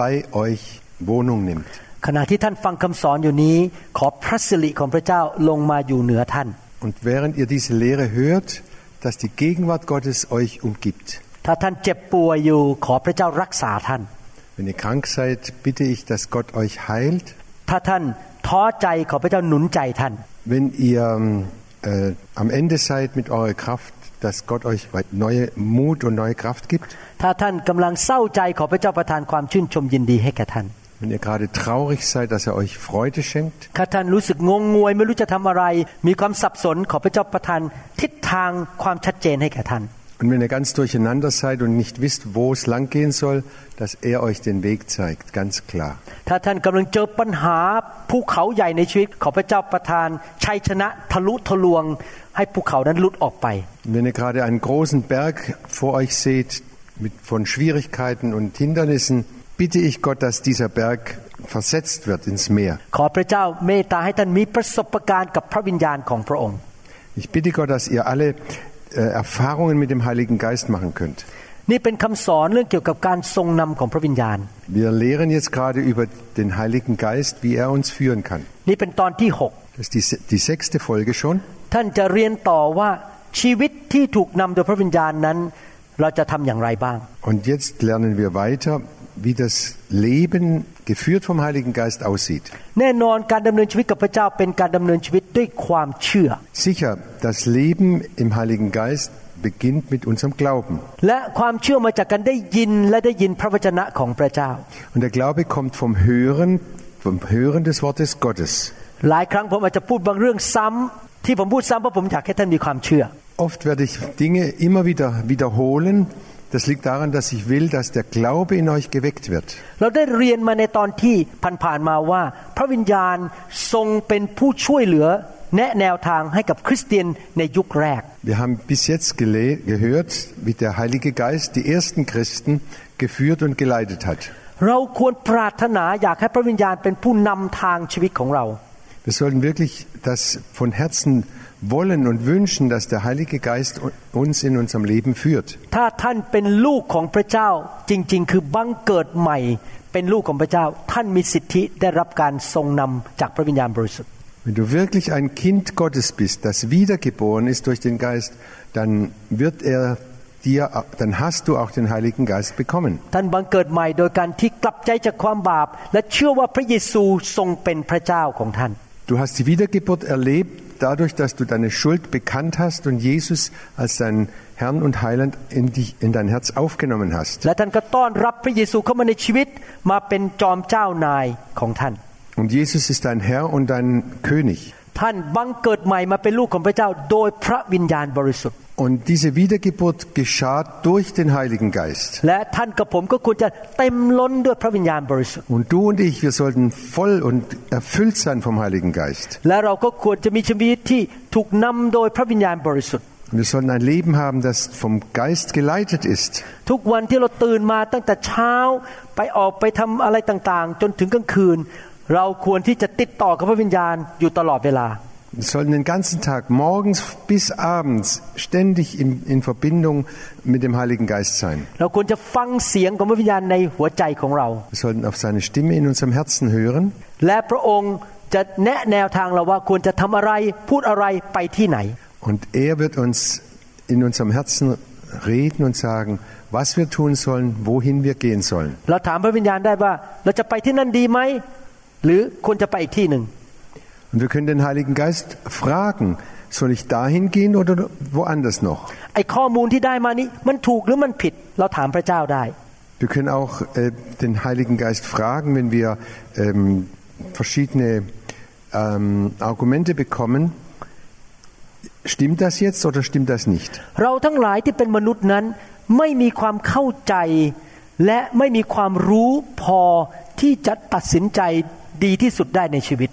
bei euch Wohnung nimmt. ขณะที่ท่านฟังคำสอนอยู่นี้ ขอพระสิริของพระเจ้าลงมาอยู่เหนือท่าน Und während ihr diese Lehre hört, dass die Gegenwart Gottes euch umgibt. ถ้าท่านเจ็บป่วยอยู่ ขอพระเจ้ารักษาท่าน Wenn ihr krank seid, bitte ich, dass Gott euch heilt. ถ้าท่านท้อใจขอพระเจ้าหนุนใจท่าน Wenn ihr äh, am Ende seid mit eurer Kraft, dass Gott euch neue Mut und neue Kraft gibt. ถ้าท่านกำลังเศร้าใจขอพระเจ้าประทานความชื่นชมยินดีให้แก่ท่าน Wenn ihr gerade traurig seid, dass er euch Freude schenkt. ถ้าท่านรู้สึกงงงวยไม่รู้จะทำอะไร มีความสับสนขอพระเจ้าประทานทิศทางความชัดเจนให้แก่ท่าน Und wenn ihr ganz durcheinander seid und nicht wisst, wo es lang gehen soll, dass er euch den Weg zeigt, ganz klar. Wenn ihr gerade einen großen Berg vor euch seht, mit, von Schwierigkeiten und Hindernissen, bitte ich Gott, dass dieser Berg versetzt wird ins Meer. Ich bitte Gott, dass ihr alle Erfahrungen mit dem Heiligen Geist machen könnt. นี่เป็นคำสอนเรื่องเกี่ยวกับการทรงนำของพระวิญญาณ Wir lehren jetzt gerade über den Heiligen Geist, wie er uns führen kann. นี่เป็นตอนที่ Das ist die, se- die sechste Folge schon. 6 ท่านจะเรียนต่อว่าชีวิตที่ถูกนำโดยพระวิญญาณนั้น เราจะทำอย่างไรบ้าง Und jetzt lernen wir weiter, wie das Leben geführt vom Heiligen Geist aussieht. แน่นอนการดำเนินชีวิตกับพระเจ้าเป็นการดำเนินชีวิตด้วยความเชื่อ Sicher, das Leben im Heiligen Geist beginnt mit unserem Glauben. และความเชื่อมาจากการได้ยินและได้ยินพระวจนะของพระเจ้า Und der Glaube kommt vom Hören, vom Hören des Wortes Gottes. หลายครั้งผมอาจจะพูดบางเรื่องซ้ำที่ผมพูดซ้ำเพราะผมอยากให้ท่านมีความเชื่อ Oft werde ich Dinge immer wieder wiederholen. Das liegt daran, dass ich will, dass der Glaube in euch geweckt wird. เราได้เรียนมาในตอนที่ผ่านๆมาว่า พระวิญญาณทรงเป็นผู้ช่วยเหลือ แนะแนวทางให้กับคริสเตียนในยุคแรก Wir haben bis jetzt gele- gehört, wie der Heilige Geist die ersten Christen geführt und geleitet hat. เราควรปรารถนาอยากให้พระวิญญาณเป็นผู้นำทางชีวิตของเรา Wir sollten wirklich das von Herzen wollen und wünschen, dass der Heilige Geist uns in unserem Leben führt. Wenn du wirklich ein Kind Gottes bist, das wiedergeboren ist durch den Geist, dann wird er dir, dann hast du auch den Heiligen Geist bekommen. Du hast die Wiedergeburt erlebt dadurch, dass du deine Schuld bekannt hast und Jesus als dein Herrn und Heiland in, dich, in dein Herz aufgenommen hast. และท่านก็ต้อนรับพระเยซูเข้ามาในชีวิตมาเป็นจอมเจ้านายของท่าน Und Jesus ist dein Herr und dein König. ท่านบังเกิดใหม่มาเป็นลูกของพระเจ้า โดยพระวิญญาณบริสุทธิ์ Und diese Wiedergeburt geschah durch den Heiligen Geist. และท่านกับผมก็ควรจะเต็มล้นด้วยพระวิญญาณบริสุทธิ์ Und du und ich, wir sollten voll und erfüllt sein vom Heiligen Geist. และเราก็ควรจะมีชีวิตที่ถูกนำโดยพระวิญญาณบริสุทธิ์ Und wir sollten ein Leben haben, das vom Geist geleitet ist. ทุกวันที่เราตื่นมาตั้งแต่ เช้าไปออกไปทำอะไรต่างๆ จนถึงกลางคืน เราควรที่จะติดต่อกับพระวิญญาณอยู่ตลอดเวลา Wir sollten den ganzen Tag, morgens bis abends, ständig in, in Verbindung mit dem Heiligen Geist sein. เราควรจะฟังเสียงของพระวิญญาณในหัวใจของเรา Wir sollten auf seine Stimme in unserem Herzen hören. และพระองค์จะแนะแนวทางเราว่าควรจะทำอะไรพูดอะไรไปที่ไหน Und er wird uns in unserem Herzen reden und sagen, was wir tun sollen, wohin wir gehen sollen. เ ราถามพระวิญญาณได้ว่า เราจะไปที่นั่นดีไหม หรือควรจะไปอีกที่หนึ่ง Und wir können den Heiligen Geist fragen, soll ich dahin gehen oder woanders noch? ไอ้ข้อมูลที่ได้มานี้มันถูกหรือมันผิด เราถามพระเจ้าได้ Wir können auch äh, den Heiligen Geist fragen, wenn wir ähm, verschiedene ähm, Argumente bekommen. Stimmt das jetzt oder stimmt das nicht? เราทั้งหลายที่เป็นมนุษย์นั้นไม่มีความเข้าใจ และไม่มีความรู้พอ ที่จะตัดสินใจ ดีที่สุดได้ในชีวิต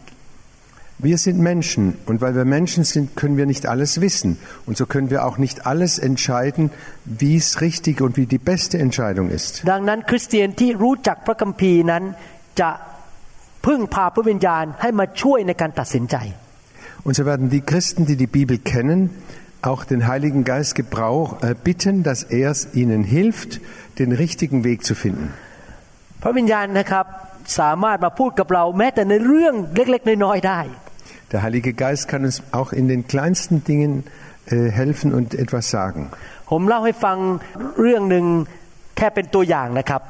Wir sind Menschen und weil wir Menschen sind, können wir nicht alles wissen. Und so können wir auch nicht alles entscheiden, wie es richtig und wie die beste Entscheidung ist. ดังนั้นคริสเตียนที่รู้จักพระคัมภีร์นั้นจะพึ่งพาพระวิญญาณให้มาช่วยในการตัดสินใจ Und so werden die Christen, die die Bibel kennen, auch den Heiligen Geist gebrauch, äh, bitten, dass er es ihnen hilft, den richtigen Weg zu finden. พระวิญญาณนะครับ สามารถมาพูดกับเราแม้แต่ในเรื่องเล็กๆน้อยๆได้ Der Heilige Geist kann uns auch in den kleinsten Dingen äh, helfen und etwas sagen. ผมเล่าให้ฟังเรื่องหนึ่งแค่เป็นตัวอย่างนะครับ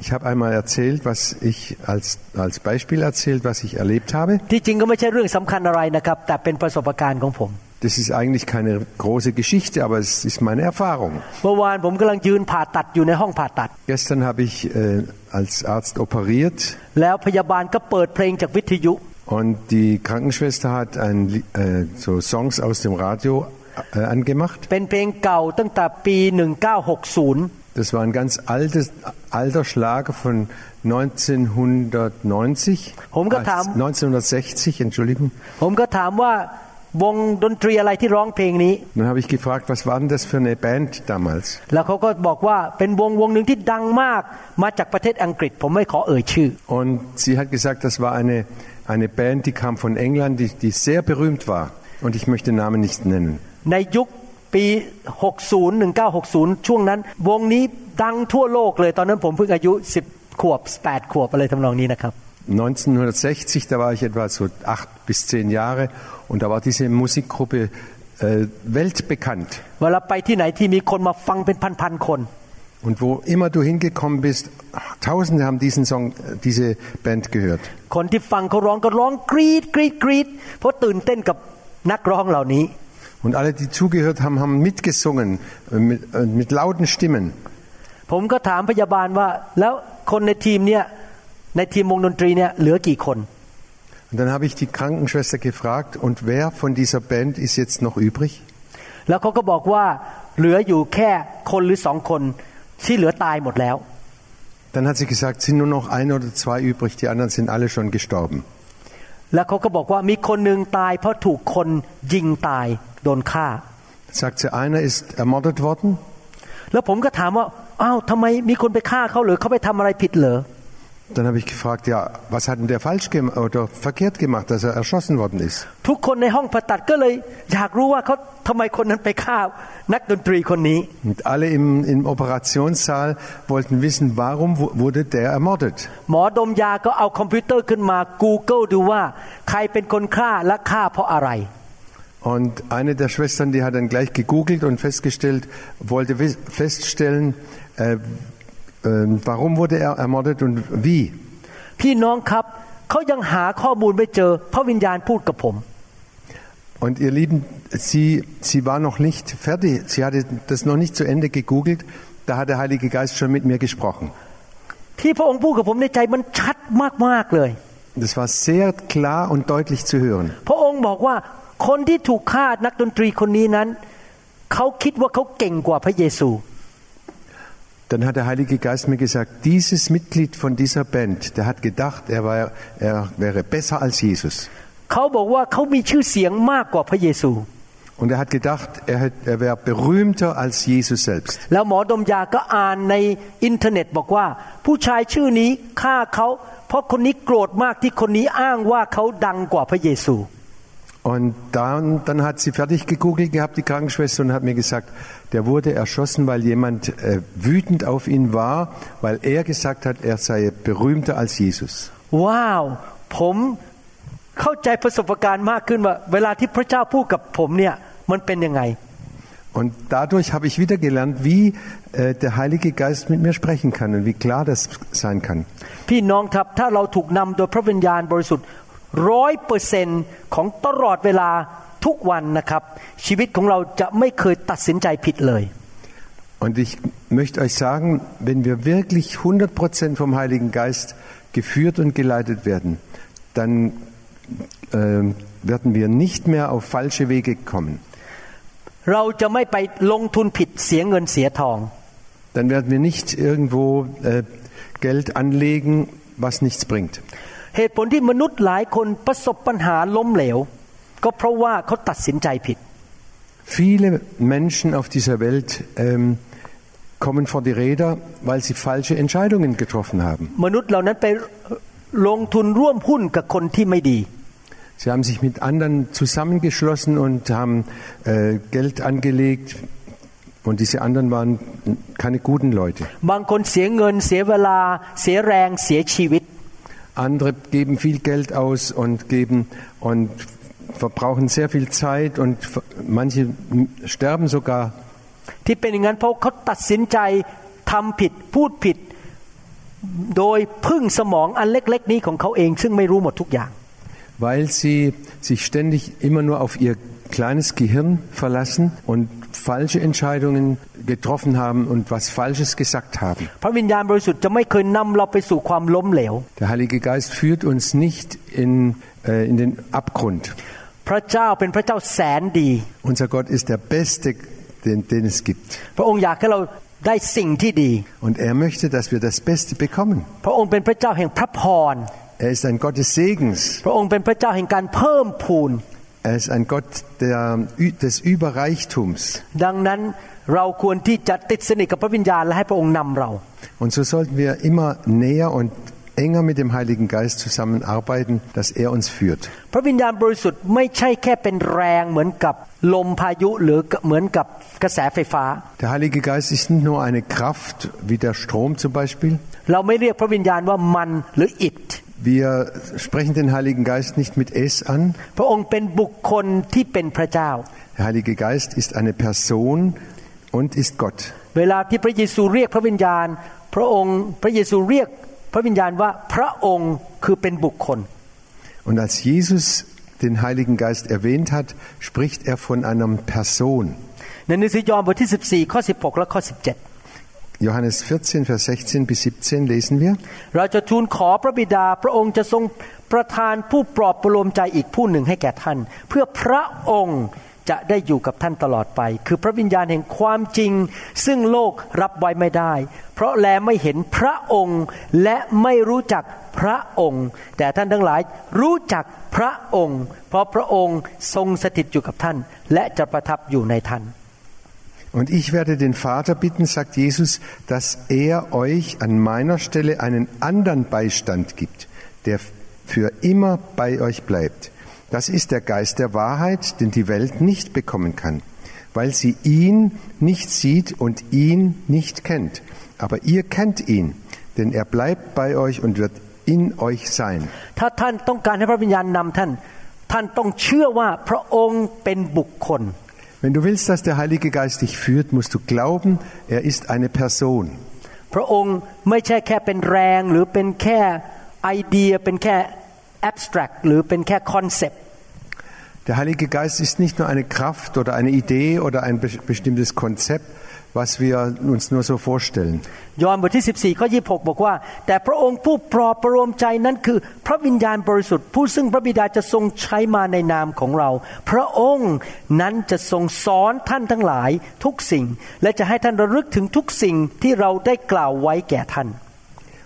Ich habe einmal erzählt, was ich als, als Beispiel erzählt, was ich erlebt habe. Das ist eigentlich keine große Geschichte, aber es ist meine Erfahrung. Gestern habe ich äh, als Arzt operiert. Und die Krankenschwester hat ein, äh, so Songs aus dem Radio äh, angemacht. Das war ein ganz altes, alter Schlager von 1990, 1960, Entschuldigung. ผมก็ถามว่าวงดนตรีอะไรที่ร้องเพลงนี้ Dann habe ich gefragt, was war denn das für eine Band damals? แล้วเขาก็บอกว่าเป็นวงวงหนึ่งที่ดังมากมาจากประเทศอังกฤษ ผมไม่ขอเอ่ยชื่อ Und sie hat gesagt, das war eine, eine Band, die kam von England, die, die sehr berühmt war. Und ich möchte den Namen nicht nennen. ในยุคปี 60 1960 ช่วงนั้น วงนี้ดังทั่วโลกเลยตอนนั้นผมเพิ่งอายุ 10 ขวบ 8 ขวบอะไรทำนองนี้นะครับ 1960, da war ich etwa so acht bis zehn Jahre und da war diese Musikgruppe äh, weltbekannt. เวลาไปที่ไหนที่มีคนมาฟังเป็นพันๆคน Und wo immer du hingekommen bist, Tausende haben diesen Song, äh, diese Band gehört. คนที่ฟังเขาร้องก็ร้องกรีดกรีดกรีดเพราะตื่นเต้นกับนักร้องเหล่านี้ Und alle, die zugehört haben, haben mitgesungen äh, mit, äh, mit lauten Stimmen. ผมก็ถามพยาบาลว่า แล้วคนในทีมเนี่ย ในทีมวงดนตรีเนี่ยเหลือกี่คน Und dann habe ich die Krankenschwester gefragt, und wer von dieser Band ist jetzt noch übrig? แล้วเขาก็บอกว่าเหลืออยู่แค่คนหรือสองคนที่เหลือตายหมดแล้ว Dann hat sie gesagt, sind nur noch ein oder zwei übrig, die anderen sind alle schon gestorben. แล้วเขาก็บอกว่ามีคนหนึ่งตายเพราะถูกคนยิงตายโดนฆ่า Sagt sie, einer ist ermordet worden. แล้วผมก็ถามว่าอ้าวทำไมมีคนไปฆ่าเขาหรือเขาไปทำอะไรผิดเหรอ Dann habe ich gefragt, ja, was hat denn der falsch gemacht oder verkehrt gemacht, dass er erschossen worden ist? ทุกคนในห้องผ่าตัดก็เลย อยากรู้ว่าเขาทำไมคนนั้นไปฆ่านักดนตรีคนนี้ Und alle im, im Operationssaal wollten wissen, warum wu- wurde der ermordet? หมอดมยาก็เอาคอมพิวเตอร์ขึ้นมา Google ดูว่า ใครเป็นคนฆ่าและฆ่าเพราะอะไร Und eine der Schwestern, die hat dann gleich gegoogelt und festgestellt, wollte wis- feststellen, äh, äh, warum wurde er ermordet und wie. พี่น้องครับเขายังหาข้อมูลไม่เจอพระวิญญาณพูดกับผม Und ihr Lieben, sie, sie war noch nicht fertig, sie hatte das noch nicht zu Ende gegoogelt, da hat der Heilige Geist schon mit mir gesprochen. ที่พระองค์พูดกับผมในใจมันชัดมากๆเลย Das war sehr klar und deutlich zu hören. พระองค์บอกว่าคนที่ถูกฆ่านักดนตรีคนนี้นั้น เขาคิดว่าเขาเก่งกว่าพระเยซู dann hat der Heilige Geist mir gesagt, dieses Mitglied von dieser Band, der hat gedacht, er, war, er wäre besser als Jesus. Und er hat gedacht, er, hat, er wäre berühmter als Jesus selbst. Und Und dann, dann hat sie fertig gegoogelt gehabt, die Krankenschwester, und hat mir gesagt, der wurde erschossen, weil jemand äh, wütend auf ihn war, weil er gesagt hat, er sei berühmter als Jesus. ว้าว ผมเข้าใจประสบการณ์มากขึ้นว่า เวลาที่พระเจ้าพูดกับผมเนี่ยมันเป็นยังไง Und dadurch habe ich wieder gelernt, wie äh, der Heilige Geist mit mir sprechen kann und wie klar das sein kann. พี่น้องครับถ้าเราถูกนำโดยพระวิญญาณบริสุทธิ์ร้อยเปอร์เซนของตลอดเวลาทุกวันนะครับ ชีวิตของเราจะไม่เคยตัดสินใจผิดเลย Und ich möchte euch sagen, wenn wir wirklich 100% vom Heiligen Geist geführt und geleitet werden, dann äh, werden wir nicht mehr auf falsche Wege kommen. เราจะไม่ไปลงทุนผิดเสียเงินเสียทอง Dann werden wir nicht irgendwo äh, Geld anlegen, was nichts bringt. เหตุผลที่มนุษย์หลายคนประสบปัญหาล้มเหลว ก็เพราะว่าเขาตัดสินใจผิด Viele Menschen auf dieser Welt ähm, kommen vor die Räder, weil sie falsche Entscheidungen getroffen haben. มนุษย์เหล่านั้นไปลงทุนร่วมหุ้นกับคนที่ไม่ดี Sie haben sich mit anderen zusammengeschlossen und haben äh, Geld angelegt. Und diese anderen waren keine guten Leute. Andere geben viel Geld aus und geben und verbrauchen sehr viel Zeit und manche sterben sogar. ที่เป็นอย่างนั้นเพราะเขาตัดสินใจทำผิดพูดผิด โดยพึ่งสมองอันเล็ก ๆ นี้ของเขาเอง ซึ่งไม่รู้หมดทุกอย่าง weil sie sich ständig immer nur auf ihr kleines Gehirn verlassen und falsche Entscheidungen getroffen haben und was Falsches gesagt haben. พระวิญญาณบริสุทธิ์จะไม่เคยนำเราไปสู่ความล้มเหลว Der Heilige Geist führt uns nicht in, äh, in den Abgrund. พระเจ้าเป็นพระเจ้าแสนดี Unser Gott ist der Beste, den, den es gibt. พระองค์อยากให้เราได้สิ่งที่ดี Und er möchte, dass wir das Beste bekommen. พระองค์เป็นพระเจ้าแห่งพระพร Er ist ein Gott des Segens. พระองค์เป็นพระเจ้าแห่งการเพิ่มพูน Er ist ein Gott der, des Überreichtums. ดังนั้นเราควรที่จะติดสนิทกับพระวิญญาณและให้พระองค์นำเรา Und so sollten wir immer näher und enger mit dem Heiligen Geist zusammenarbeiten, dass er uns führt. พระวิญญาณบริสุทธิ์ไม่ใช่แค่เป็นแรงเหมือนกับลมพายุหรือเหมือนกับกระแสไฟฟ้า Der Heilige Geist ist nicht nur eine Kraft wie der Strom zum Beispiel. เราไม่เรียกพระวิญญาณว่ามันหรืออิฐ Wir sprechen den Heiligen Geist nicht mit es an. พระองค์เป็นบุคคลที่เป็นพระเจ้า Der Heilige Geist ist eine Person und ist Gott. เวลาที่พระเยซูเรียกพระวิญญาณ พระองค์พระเยซูเรียกพระวิญญาณว่าพระองค์คือเป็นบุคคล Und als Jesus den Heiligen Geist erwähnt hat, spricht er von einer Person. ในหนังสือยอห์นบทที่ 14 ข้อ 16 และข้อ 17 Johannes 14, Vers 16 bis 17 lesen wir. เราจะทูลขอพระบิดาพระองค์จะทรงประทานผู้ปลอบประโลมใจอีกผู้หนึ่งให้แก่ท่าน เพื่อพระองค์จะได้อยู่กับท่านตลอดไป คือพระวิญญาณแห่งความจริง ซึ่งโลกรับไว้ไม่ได้ เพราะแลไม่เห็นพระองค์และไม่รู้จักพระองค์ แต่ท่านทั้งหลายรู้จักพระองค์ เพราะพระองค์ทรงสถิตอยู่กับท่าน และจะประทับอยู่ในท่าน Und ich werde den Vater bitten, sagt Jesus, dass er euch an meiner Stelle einen anderen Beistand gibt, der für immer bei euch bleibt. Das ist der Geist der Wahrheit, den die Welt nicht bekommen kann, weil sie ihn nicht sieht und ihn nicht kennt. Aber ihr kennt ihn, denn er bleibt bei euch und wird in euch sein. ถ้าท่านต้องการให้พระวิญญาณนำท่าน ท่านต้องเชื่อว่าพระองค์เป็นบุคคล Wenn du willst, dass der Heilige Geist dich führt, musst du glauben, er ist eine Person. พระองค์ไม่ใช่แค่เป็นแรงหรือเป็นแค่ไอเดียเป็นแค่ abstract หรือเป็นแค่ concept Der Heilige Geist ist nicht nur eine Kraft oder eine Idee oder ein be- bestimmtes Konzept, was wir uns nur so vorstellen. ยอห์นบทที่14ข้อ26บอกว่า แต่พระองค์ผู้ปลอบประโลมใจนั้นคือ พระวิญญาณบริสุทธิ์ผู้ซึ่งพระบิดาจะทรงใช้มาในนามของเรา พระองค์นั้นจะทรงสอนท่านทั้งหลายทุกสิ่ง และจะให้ท่านระลึกถึงทุกสิ่งที่เราได้กล่าวไว้แก่ท่าน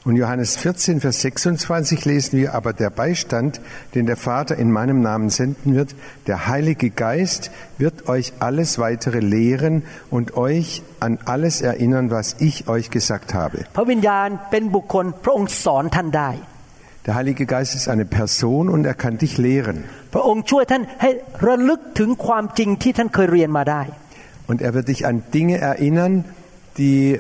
Und Johannes 14, Vers 26 lesen wir, aber der Beistand, den der Vater in meinem Namen senden wird, der Heilige Geist wird euch alles weitere lehren und euch an alles erinnern, was ich euch gesagt habe. Der Heilige Geist ist eine Person und er kann dich lehren. Und er wird dich an Dinge erinnern, die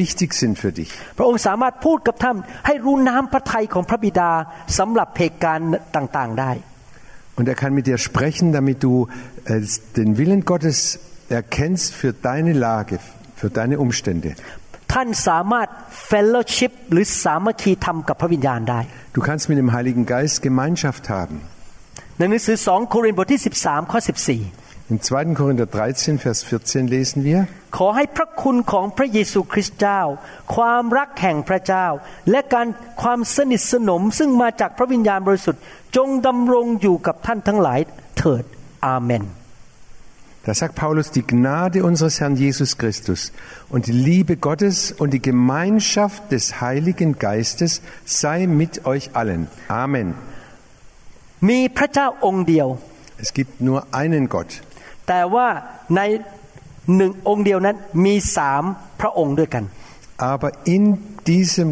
wichtig sind für dich. พระองค์สามารถพูดกับท่านให้รู้น้ำพระทัยของพระบิดาสำหรับเหตุการณ์ต่างๆได้ Und er kann mit dir sprechen, damit du äh, den Willen Gottes erkennst für deine Lage, für deine Umstände. ท่านสามารถ fellowship หรือสามัคคีธรรมกับพระวิญญาณได้ Du kannst mit dem Heiligen Geist Gemeinschaft haben. ในหนังสือ2โครินธ์บทที่ 13 ข้อ 14 Im 2. Korinther 13, Vers 14 lesen wir, ขอให้พระคุณของพระเยซูคริสต์เจ้า ความรักแห่งพระเจ้า และการความสนิทสนมซึ่งมาจากพระวิญญาณบริสุทธิ์ จงดำรงอยู่กับท่านทั้งหลายเถิดอาเมน Da sagt Paulus, die Gnade unseres Herrn Jesus Christus und die Liebe Gottes und die Gemeinschaft des Heiligen Geistes sei mit euch allen. Amen. มีพระเจ้าองค์เดียว Es gibt nur einen Gott. แต่ว่าในหนึ่งองค์เดียวนั้นมีสามพระองค์ด้วยกัน Aber in diesem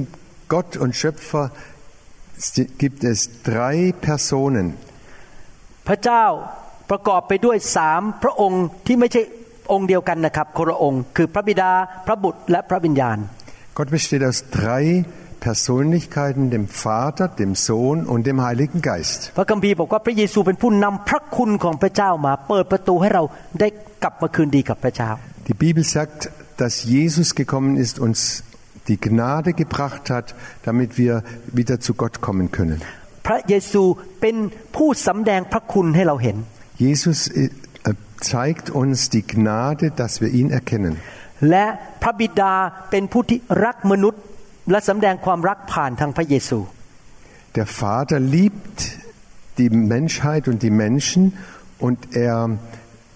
Gott und Schöpfer gibt es drei Personen. พระเจ้าประกอบไปด้วยสามพระองค์ที่ไม่ใช่องค์เดียวกันนะครับคนละองค์คือพระบิดาพระบุตรและพระวิญญาณ Gott besteht aus drei Persönlichkeiten, dem Vater, dem Sohn und dem Heiligen Geist. พระคัมภีร์บอกว่าพระเยซูเป็นผู้นำพระคุณของพระเจ้ามา เปิดประตูให้เราได้กลับมาคืนดีกับพระเจ้า Die Bibel sagt, dass Jesus gekommen ist, uns die Gnade gebracht hat, damit wir wieder zu Gott kommen können. พระเยซูเป็นผู้สำแดงพระคุณให้เราเห็น Jesus äh, zeigt uns die Gnade, dass wir ihn erkennen. และพระบิดาเป็นผู้ที่รักมนุษย์ และสำแดงความรักผ่านทางพระเยซู Der Vater liebt die Menschheit und die Menschen und er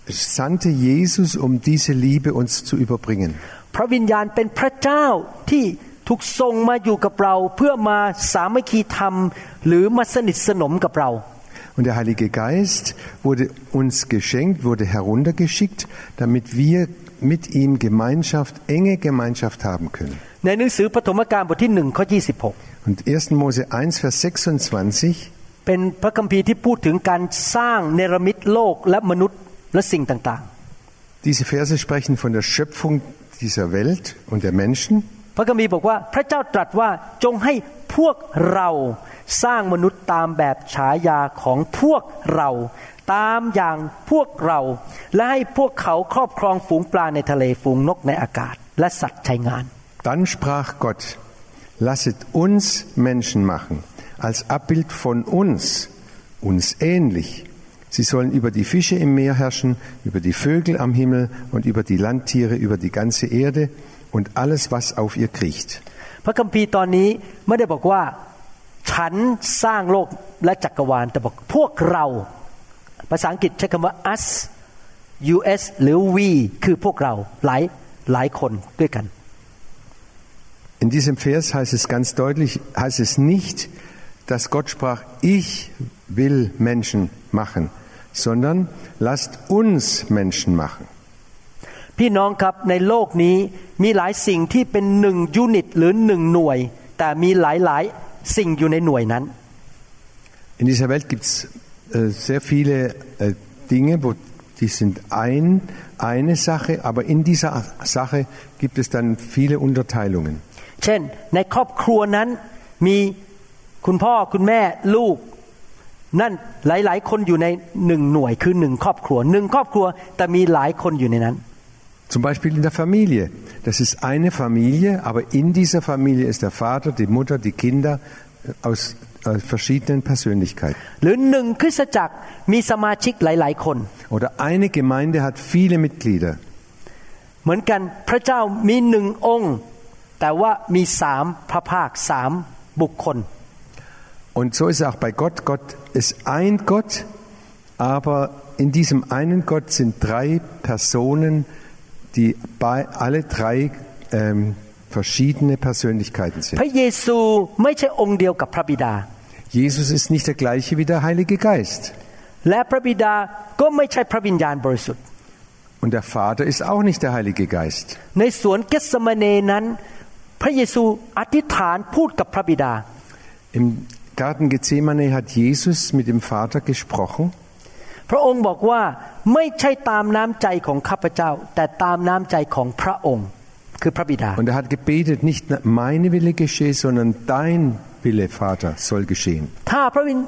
sandte Jesus, um diese Liebe uns zu überbringen. พระวิญญาณเป็นพระเจ้าที่ถูกทรงมาอยู่กับเรา เพื่อมาสามัคคีธรรม หรือมาสนิทสนมกับเรา Und der Heilige Geist wurde uns geschenkt, wurde heruntergeschickt, damit wir mit ihm Gemeinschaft, enge Gemeinschaft haben können. ในหนังสือปฐมกาลบทที่หนึ่งข้อ26 Und 1. Mose 1, Vers 26 เป็นพระคัมภีร์ที่พูดถึงการสร้างเนรมิตโลกและมนุษย์และสิ่งต่าง Diese Verse sprechen von der Schöpfung dieser Welt und der Menschen. ๆ พระคัมภีร์บอกว่าพระเจ้าตรัสว่าจงให้พวกเราสร้างมนุษย์ตามแบบฉายาของพวกเรา ตามอย่างพวกเรา และให้พวกเขาครอบครองฝูงปลาในทะเลฝูงนกในอากาศ และสัตว์ใช้งาน Dann sprach Gott, lasset uns Menschen machen, als Abbild von uns, uns ähnlich. Sie sollen über die Fische im Meer herrschen, über die Vögel am Himmel und über die Landtiere, über die ganze Erde und alles, was auf ihr kriecht. พระคัมภีร์ตอนนี้ไม่ได้บอกว่า ฉันสร้างโลกและจักรวาล แต่บอกพวกเรา ภาษาอังกฤษใช้คำว่า us us หรือ we คือพวกเราหลายหลายคนด้วยกัน In diesem Vers heißt es ganz deutlich, heißt es nicht, dass Gott sprach, ich will Menschen machen, sondern lasst uns Menschen machen. พี่น้องครับในโลกนี้มีหลายสิ่งที่เป็นหนึ่งยูนิตหรือหนึ่งหน่วย แต่มีหลายหลายๆสิ่งอยู่ในหน่วยนั้น In dieser Welt gibt es äh, sehr viele äh, Dinge, wo die sind ein, eine Sache, aber in dieser Sache gibt es dann viele Unterteilungen. เช่น ในครอบครัวนั้นมีคุณพ่อคุณแม่ลูก นั่นหลาย ๆ คนอยู่ในหนึ่งหน่วยคือหนึ่งครอบครัวหนึ่งครอบครัวแต่มีหลายคนอยู่ในนั้น Zum Beispiel in der Familie. Das ist eine Familie, aber in dieser Familie ist der Vater, die Mutter, die Kinder äh, aus äh, verschiedenen Persönlichkeiten. หรือหนึ่งคริสตจักรมีสมาชิกหลาย ๆ คน Oder eine Gemeinde hat viele Mitglieder. เหมือนกันพระเจ้ามีหนึ่งองค์ แต่ว่ามีสามพระภาคสามบุคคล Und so ist es auch bei Gott. Gott ist ein Gott, aber in diesem einen Gott sind drei Personen, die bei alle drei ähm, verschiedene Persönlichkeiten พ sind. ระเยซูไม่ใช่องค์เดียวกับพระบิดา Jesus ist nicht der gleiche wie der Heilige Geist. และพระบิดาก็ไม่ใช่พระวิญญาณบริสุทธิ์ Und der Vater ist auch nicht der Heilige Geist. ในสวนเกสมาเนนั้น พระเยซูอธิษฐานพูดกับพระบิดา Im Garten Gethsemane hat Jesus mit dem Vater gesprochen พระองค์บอกว่าไม่ใช่ตามน้ำใจของข้าพเจ้า แต่ตามน้ำใจของพระองค์ คือพระบิดา und er hat gebetet, nicht meine Wille geschehe, sondern dein Wille, Vater, soll geschehen. ถ้าพระวิญ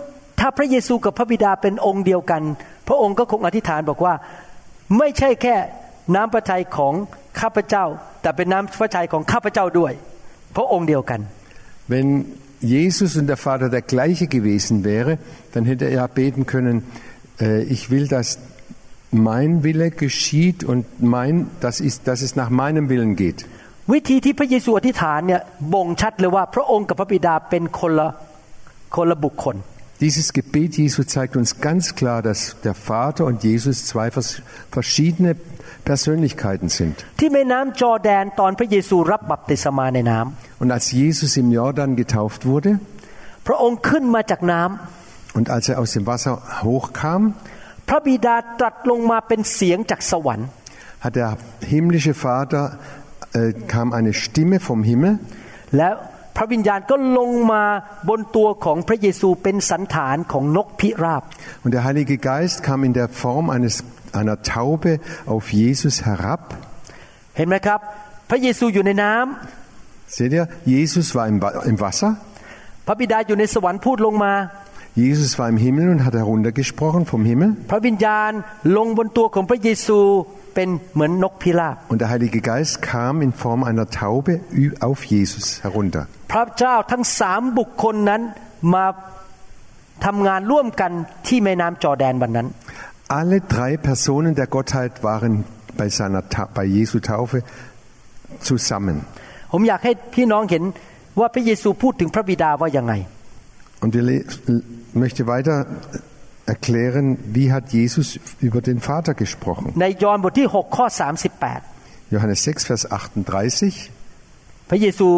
ถ้าพระเยซูกับพระบิดาเป็นองค์เดียวกัน พระองค์ก็คงอธิษฐานบอกว่า ไม่ใช่แค่น้ำพระทัยของข้าพเจ้า แต่เป็นน้ำพระทัยของข้าพเจ้าด้วย พระองค์เดียวกัน Wenn Jesus und der Vater der gleiche gewesen wäre, dann hätte er ja beten können, äh, ich will, dass mein Wille geschieht und mein, dass, ist, dass es nach meinem Willen geht. วิธีที่พระเยซูอธิษฐานเนี่ยบ่งชัดเลยว่าพระองค์กับพระบิดาเป็นคนละคนละบุคคล Dieses Gebet Jesu zeigt uns ganz klar, dass der Vater und Jesus zwei vers- verschiedene Persönlichkeiten sind. ที่แม่น้ำจอร์แดนตอนพระเยซูรับบัพติศมาในน้ำ Und als Jesus im Jordan getauft wurde พระองค์ขึ้นมาจากน้ำ und als er aus dem Wasser hochkam, พระบิดาตรัสลงมาเป็นเสียงจากสวรรค์ hat der himmlische Vater äh, kam eine Stimme vom Himmel และพระวิญญาณก็ลงมาบนตัวของพระเยซูเป็นสันฐานของนกพิราบ und der Heilige Geist kam in der Form eines einer Taube auf Jesus herab. เห็นไหมครับ พระเยซูอยู่ในน้ำ Seht ihr, Jesus war im, Wa- im Wasser, พระบิดาอยู่ในสวรรค์พูดลงมา Jesus war im Himmel und hat heruntergesprochen vom Himmel พระวิญญาณลงบนตัวของพระเยซูเป็นเหมือนนกพิราบ und der Heilige Geist kam in Form einer Taube ü- auf Jesus herunter. พระเจ้าทั้งสามบุคคลนั้นมาทำงานร่วมกันที่แม่น้ำจอร์แดนวันนั้น Alle drei Personen der Gottheit waren bei, seiner Ta bei Jesu Taufe zusammen. ผมอยากให้พี่น้องเห็นว่าพระเยซูพูดถึงพระบิดาว่ายังไง Und ich le- möchte weiter erklären, wie hat Jesus über den Vater gesprochen. ในยอห์นบทที่6ข้อ38 Johannes 6, Vers 38. พระเยซู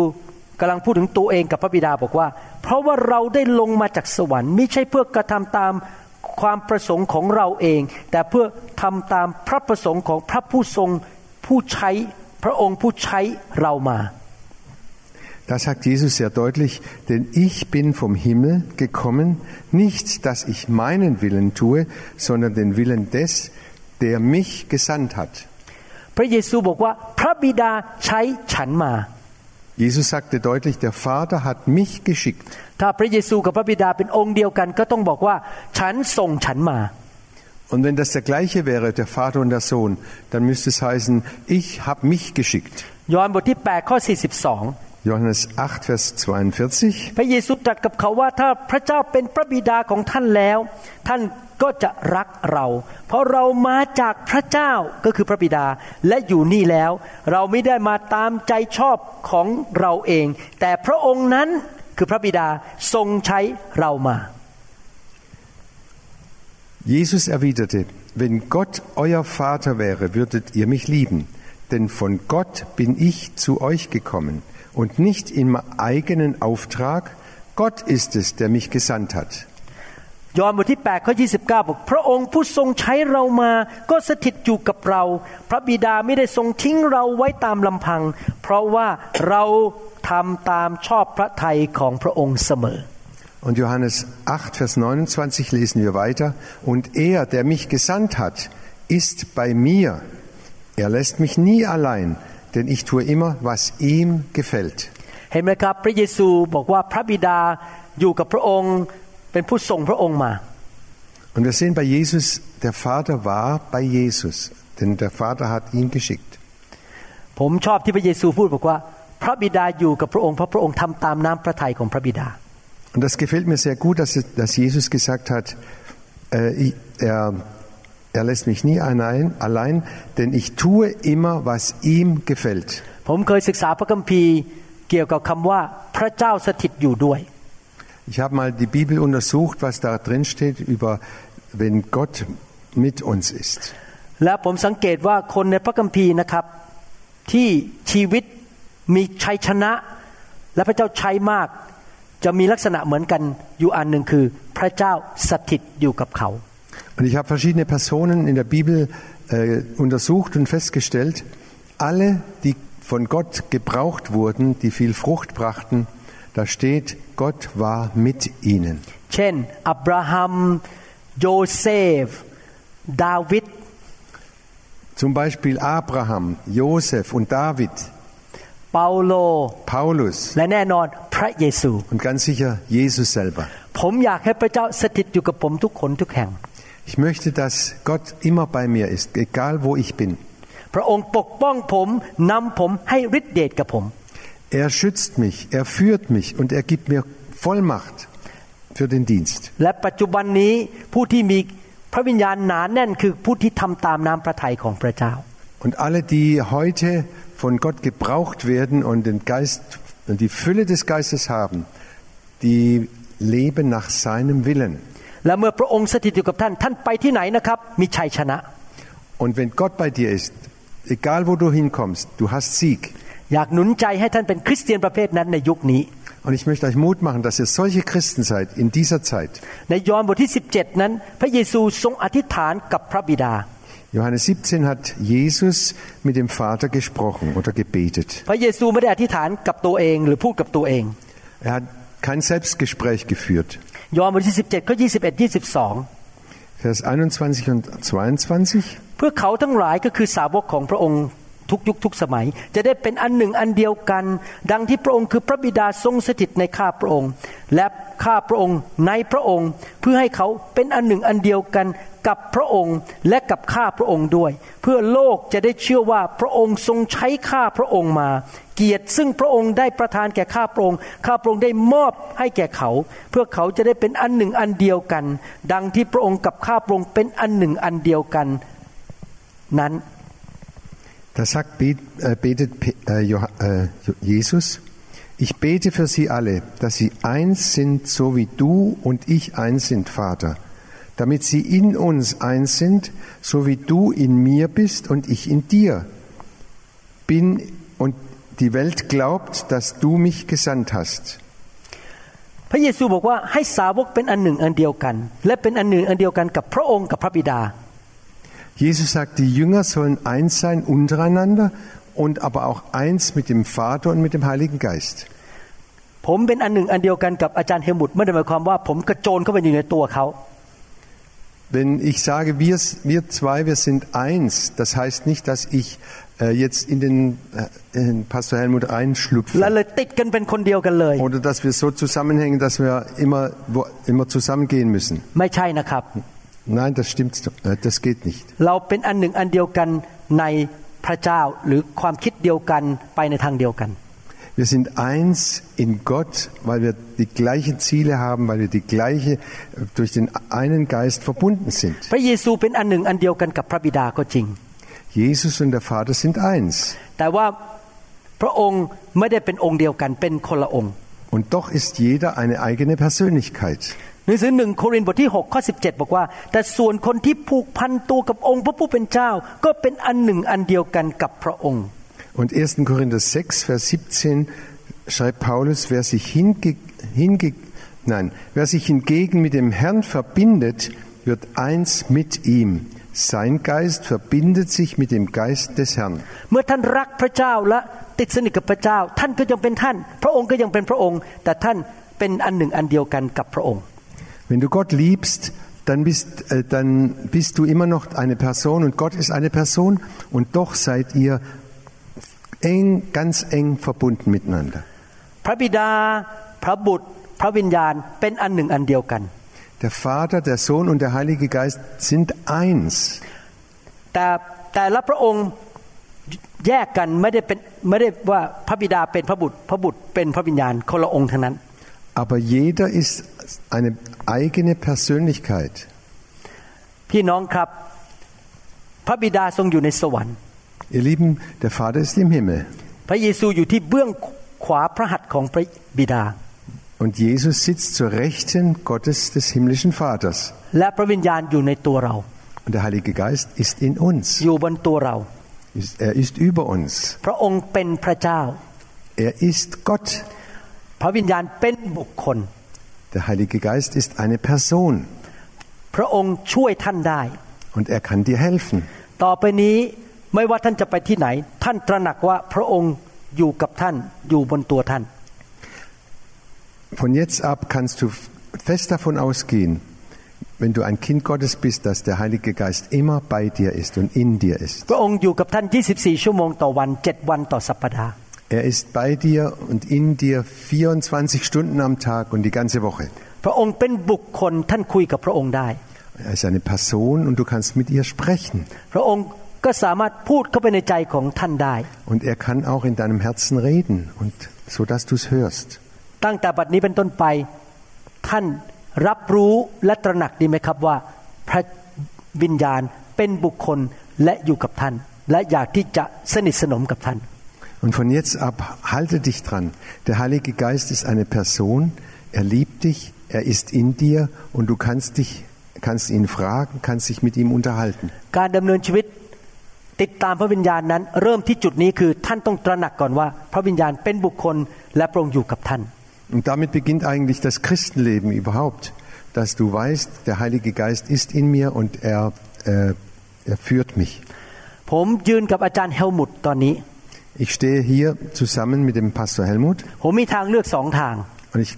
กำลังพูดถึงตัวเองกับพระบิดาบอกว่า เพราะว่าเราได้ลงมาจากสวรรค์ไม่ใช่เพื่อกระทำตามความประสงค์ของเราเอง แต่เพื่อทำตามพระประสงค์ของพระผู้ทรงผู้ใช้พระองค์ผู้ใช้เรามา Da sagt Jesus sehr deutlich, denn ich bin vom Himmel gekommen, nicht, dass ich meinen Willen tue, sondern den Willen des, der mich gesandt hat. พระเยซูบอกว่าพระบิดาใช้ฉันมา Jesus sagte deutlich, der Vater hat mich geschickt. ถ้าพระเยซูกับพระบิดาเป็นองค์เดียวกัน ก็ต้องบอกว่าฉันส่งฉันมา Und wenn das der gleiche wäre, der Vater und der Sohn, dann müsste es heißen, ich habe mich geschickt. ยอห์นบทที่ 8 ข้อ 42 Johannes 8, Vers 42. พระเยซูตรัสกับเขาว่าถ้าพระเจ้าเป็นพระบิดาของท่านแล้ว ท่านก็จะรักเรา เพราะเรามาจากพระเจ้าก็คือพระบิดาและอยู่นี่แล้ว เราไม่ได้มาตามใจชอบของเราเอง แต่พระองค์นั้นคือพระบิดาทรงใช้เรามา Jesus erwiderte, wenn Gott euer Vater wäre, würdet ihr mich lieben, denn von Gott bin ich zu euch gekommen und nicht im eigenen Auftrag, Gott ist es, der mich gesandt hat. ยอห์นบทที่ 8 ข้อ 29 บอก พระองค์ผู้ทรงใช้เรามา ก็สถิตอยู่กับเรา พระบิดาไม่ได้ทรงทิ้งเราไว้ตามลำพัง เพราะว่าเราทำตามชอบพระทัยของพระองค์เสมอ Und Johannes 8, Vers 29 lesen wir weiter. Und er, der mich gesandt hat, ist bei mir. Er lässt mich nie allein, denn ich tue immer, was ihm gefällt. เห็นไหมครับ พระเยซูบอกว่าพระบิดาอยู่กับพระองค์ เป็นผู้ส่งพระองค์มา Und wir sehen bei Jesus, der Vater war bei Jesus, denn der Vater hat ihn geschickt. ผมชอบที่พระเยซูพูดบอกว่า พระบิดาอยู่กับพระองค์เพราะพระองค์ทำตามน้ำพระทัยของพระบิดา Und das gefällt mir sehr gut, dass, dass Jesus gesagt hat, äh, ich, er, er lässt mich nie allein, allein, denn ich tue immer, was ihm gefällt. ผมเคยศึกษาพระคัมภีร์เกี่ยวกับคำว่าพระเจ้าสถิตอยู่ด้วย Ich habe mal die Bibel untersucht, was da drin steht über, wenn Gott mit uns ist. และผมสังเกตว่าคนในพระคัมภีร์นะครับ ที่ชีวิตมีชัยชนะ และพระเจ้าใช้มาก จะมีลักษณะเหมือนกันอยู่อันหนึ่งคือ พระเจ้าสถิตอยู่กับเขา Und ich habe verschiedene Personen in der Bibel äh, untersucht und festgestellt, alle, die von Gott gebraucht wurden, die viel Frucht brachten, da steht, Gott war mit ihnen. เช่น อับราฮัม โยเซฟ ดาวิด Zum Beispiel Abraham, Josef und David, เปาโล Paulus และแน่นอนพระเยซู und ganz sicher Jesus selber. ผมอยากให้พระเจ้าสถิตอยู่กับผมทุกคนทุกแห่ง Ich möchte, dass Gott immer bei mir ist, egal wo ich bin. พระองค์ปกป้องผมนำผมให้ฤทธิเดชกับผม Er schützt mich, er führt mich und er gibt mir Vollmacht für den Dienst. และปัจจุบันนี้ผู้ที่มีพระวิญญาณหนาแน่นคือผู้ที่ทำตามน้ำพระทัยของพระเจ้า Und alle, die heute von Gott gebraucht werden und den Geist und die Fülle des Geistes haben, die leben nach seinem Willen. และเมื่อพระองค์สถิตอยู่กับท่าน ท่านไปที่ไหนนะครับ มีชัยชนะ Und wenn Gott bei dir ist, egal wo du hinkommst, du hast Sieg. อยากหนุนใจให้ท่านเป็นคริสเตียนประเภทนั้นในยุคนี้ Und ich möchte euch Mut machen, dass ihr solche Christen seid in dieser Zeit. ในยอห์นบทที่ 17 นั้น พระเยซูทรงอธิษฐานกับพระบิดา Johannes 17 hat Jesus mit dem Vater gesprochen oder gebetet. พระเยซูไม่ได้อธิษฐานกับตัวเองหรือพูดกับตัวเอง Er hat kein Selbstgespräch geführt. ยอห์นบทที่ 17ข้อ21 22 Vers 21 und 22. เพื่อเขาทั้งหลายก็คือสาวกของพระองค์ ทุกยุคทุกสมัย จะได้เป็นอันหนึ่งอันเดียวกัน ดังที่พระองค์คือพระบิดาทรงสถิตในข้าพระองค์ และข้าพระองค์ในพระองค์ เพื่อให้เขาเป็นอันหนึ่งอันเดียวกันกับพระองค์และกับข้าพระองค์ด้วย เพื่อโลกจะได้เชื่อว่าพระองค์ทรงใช้ข้าพระองค์มา เกียรติซึ่งพระองค์ได้ประทานแก่ข้าพระองค์ข้าพระองค์ได้มอบให้แก่เขา เพื่อเขาจะได้เป็นอันหนึ่งอันเดียวกัน ดังที่พระองค์กับข้าพระองค์เป็นอันหนึ่งอันเดียวกัน นั้น Da sagt, bet- äh, betet Pe- äh, Joha- äh, Jesus, ich bete für sie alle, dass sie eins sind, so wie du und ich eins sind, Vater, damit sie in uns eins sind, so wie du in mir bist und ich in dir bin und die Welt glaubt, dass du mich gesandt hast. พระเยซูบอกว่าให้สาวกเป็นอันหนึ่งอันเดียวกัน และเป็นอันหนึ่งอันเดียวกันกับพระองค์กับพระบิดา Jesus sagt, die Jünger sollen eins sein untereinander und aber auch eins mit dem Vater und mit dem Heiligen Geist. ผมเป็นอันหนึ่งอันเดียวกันกับอาจารย์เฮลมุตไม่ได้หมายความว่าผมกระโจนเข้าไปอยู่ในตัวเขา Wenn ich sage, wir, wir zwei, wir sind eins, das heißt nicht, dass ich äh, jetzt in den äh, in Pastor Helmut และ reinschlupfe เลยติดกันเป็นคนเดียวกันเลย oder dass wir so zusammenhängen, dass wir immer, wo, immer zusammengehen müssen. ไม่ใช่นะครับ Nein, das stimmt, äh, das geht nicht. เราเป็นอันหนึ่งอันเดียวกันในพระเจ้าหรือความคิดเดียวกันไปในทางเดียวกัน Wir sind eins in Gott, weil wir die gleichen Ziele haben, weil wir die gleiche, äh, durch den einen Geist verbunden sind. พระเยซูเป็นอันหนึ่งอันเดียวกันกับพระบิดาก็จริง Jesus und der Vater sind eins. แต่ว่าพระองค์ไม่ได้เป็นองค์เดียวกันเป็นคนละองค์ Und doch ist jeder eine eigene Persönlichkeit. หนังสือหนึ่งโครินธ์บทที่6ข้อ17 บอกว่า แต่ส่วนคนที่ผูกพันตัวกับองค์พระผู้เป็นเจ้า ก็เป็นอันหนึ่งอันเดียวกันกับพระองค์ Und 1. Korinther 6, Vers 17 schreibt Paulus, wer sich, hinge, hinge, nein, wer sich hingegen mit dem Herrn verbindet, wird eins mit ihm. Sein Geist verbindet sich mit dem Geist des Herrn. เมื่อท่านรักพระเจ้าและติดสนิทกับพระเจ้า ท่านก็ยังเป็นท่าน พระองค์ก็ยังเป็นพระองค์ แต่ท่านเป็นอันหนึ่งอันเดียวกันกับพระองค์ Wenn du Gott liebst, dann bist, äh, dann bist du immer noch eine Person und Gott ist eine Person und doch seid ihr eng, ganz eng verbunden miteinander. พระบิดา พระบุตร พระวิญญาณเป็นอันหนึ่งอันเดียวกัน Der Vater, der Sohn und der Heilige Geist sind eins. แต่แต่ละพระองค์แยกกันไม่ได้เป็นไม่ได้ว่าพระบิดาเป็นพระบุตร พระบุตรเป็นพระวิญญาณคนละองค์ทั้งนั้น Aber jeder ist eine eigene Persönlichkeit. พี่น้องครับ พระบิดาทรงอยู่ในสวรรค์ Ihr Lieben, der Vater ist im Himmel พระเยซูอยู่ที่เบื้องขวาพระหัตถ์ของพระบิดา und Jesus sitzt zur Rechten Gottes des himmlischen Vaters และพระวิญญาณอยู่ในตัวเรา und der Heilige Geist ist in uns. อยู่บนตัวเรา Ist- Er ist über uns. พระองค์เป็นพระเจ้า Er ist Gott. พระวิญญาณเป็นบุคคล Der Heilige Geist ist eine Person พระองค์ช่วยท่านได้ und er kann dir helfen. ต่อไปนี้ไม่ว่าท่านจะไปที่ไหน ท่านตระหนักว่าพระองค์อยู่กับท่านอยู่บนตัวท่าน Von jetzt ab kannst du fest davon ausgehen, wenn du ein Kind Gottes bist, dass der Heilige Geist immer bei dir ist und in dir ist. พระองค์อยู่กับท่าน 24 ชั่วโมงต่อวัน 7 วันต่อสัปดาห์ Er ist bei dir und in dir 24 Stunden am Tag und die ganze Woche. พระองค์เป็นบุคคลท่านคุยกับพระองค์ได้ Er ist eine Person und du kannst mit ihr sprechen. พระองค์ก็สามารถพูดเข้าไปในใจของท่านได้ Und er kann auch in deinem Herzen reden, und so dass du es hörst. ตั้งแต่บัดนี้เป็นต้นไป ท่านรับรู้และตระหนักดีไหมครับว่า พระวิญญาณเป็นบุคคลและอยู่กับท่าน และอยากที่จะสนิทสนมกับท่าน Und von jetzt ab halte dich dran. Der Heilige Geist ist eine Person. Er liebt dich, er ist in dir und du kannst dich, kannst ihn fragen, kannst dich mit ihm unterhalten. การดำเนินชีวิตติดตามพระวิญญาณนั้น เริ่มที่จุดนี้คือท่านต้องตระหนักก่อนว่า พระวิญญาณเป็นบุคคลและพระองค์อยู่กับท่าน Und damit beginnt eigentlich das Christenleben überhaupt, dass du weißt, der Heilige Geist ist in mir und er, äh, er führt mich. ผมยืนกับอาจารย์เฮลมุตตอนนี้ Ich stehe hier zusammen mit dem Pastor Helmut ผมมีทางเลือกสองทาง und ich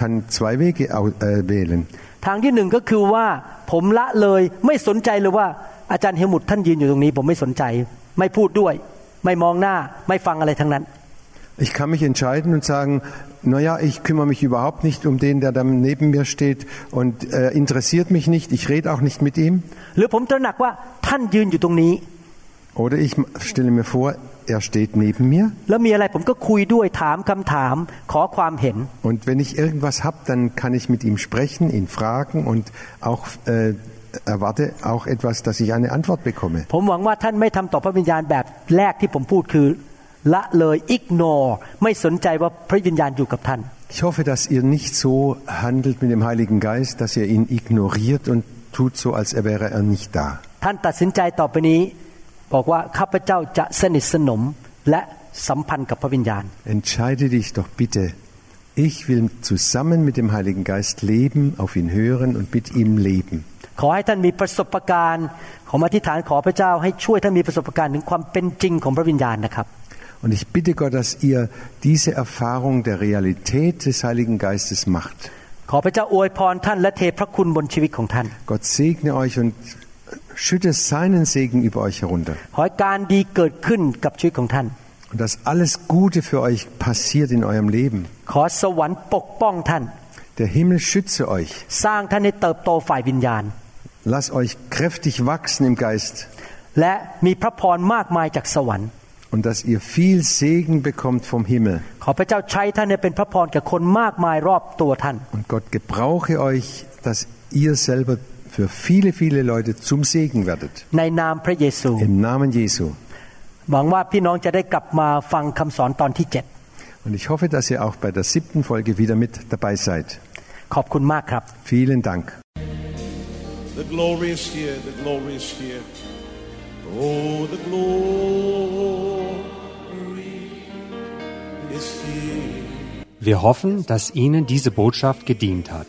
kann zwei Wege au- äh, wählen. ทางที่หนึ่งก็คือว่าผมละเลยไม่สนใจเลยว่าอาจารย์เฮลมุตท่านยืนอยู่ตรงนี้ ผมไม่สนใจ ไม่พูดด้วย ไม่มองหน้าไม่ฟังอะไรทั้งนั้น Ich kann mich entscheiden und sagen, naja, ich kümmere mich überhaupt nicht um den, der da neben mir steht und äh, interessiert mich nicht, ich rede auch nicht mit ihm. หรือผมตระหนักว่าท่านยืนอยู่ตรงนี้ Oder ich stelle mir vor, er steht neben mir แล้วมีอะไรผมก็คุยด้วยถามคำถาม ขอความเห็น und wenn ich irgendwas habe, dann kann ich mit ihm sprechen, ihn fragen und auch äh, erwarte auch etwas, dass ich eine Antwort bekomme. ผมหวังว่าท่านไม่ทำต่อพระวิญญาณแบบแรกที่ผมพูดคือ ละเลย ignore ไม่สนใจว่าพระวิญญาณอยู่กับท่าน Ich hoffe, dass ihr nicht so handelt mit dem Heiligen Geist, dass ihr ihn ignoriert und tut so, als wäre er nicht da. ท่านตัดสินใจต่อไปนี้ บอกว่าข้าพเจ้าจะสนิทสนมและสัมพันธ์กับพระวิญญาณ Entscheide dich doch bitte. Ich will zusammen mit dem Heiligen Geist leben, auf ihn hören und mit ihm leben. ขอให้ท่านมีประสบการณ์ผมอธิษฐานขอพระเจ้าให้ช่วยท่านมีประสบการณ์ถึงความเป็นจริงของพระวิญญาณนะครับ Und ich bitte Gott, dass ihr diese Erfahrung der Realität des Heiligen Geistes macht. ขอพระเจ้าอวยพรท่านและเทพระคุณบนชีวิตของท่าน Gott segne euch und schütte seinen Segen über euch herunter. ขอให้การดีเกิดขึ้นกับชีวิตของท่าน Und dass alles Gute für euch passiert in eurem Leben. ขอสวรรค์ปกป้องท่าน Der Himmel schütze euch. สร้างท่านให้เติบโตฝ่ายวิญญาณ Lasst euch kräftig wachsen im Geist. และมีพระพรมากมายจากสวรรค์ Und dass ihr viel Segen bekommt vom Himmel. ขอพระเจ้าใช้ท่านให้เป็นพระพรแก่คนมากมายรอบตัวท่าน Und Gott gebrauche euch, dass ihr selber für viele, viele Leute zum Segen werdet. ในนามพระเยซู Im Namen Jesu. หวังว่าพี่น้องจะได้กลับมาฟังคำสอนตอนที่เจ็ด Und ich hoffe, dass ihr auch bei der siebten Folge wieder mit dabei seid. ขอบคุณมากครับ Vielen Dank. The glory is here, the glory is here. Oh, the glory is here. Wir hoffen, dass Ihnen diese Botschaft gedient hat.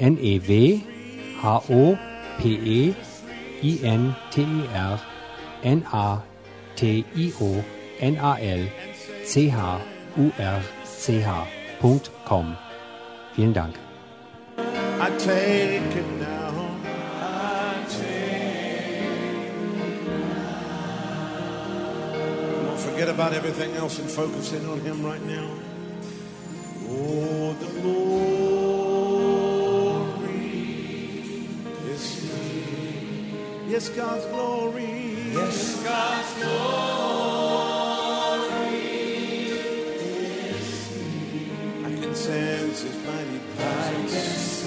N-E-W-H-O-P-E-I-N-T-E-R N-A-T-I-O-N-A-L-C-H-U-R-C-H.com. Vielen Dank. I take it now. I take Don't forget about everything else and focus in on Him right now. Oh, the glory Yes, God's glory. Yes, God's glory is here. I can sense His mighty presence.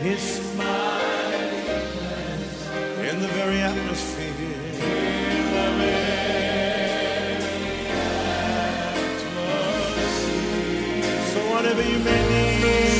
His mighty presence in the very atmosphere. In the very atmosphere. So whatever you may need,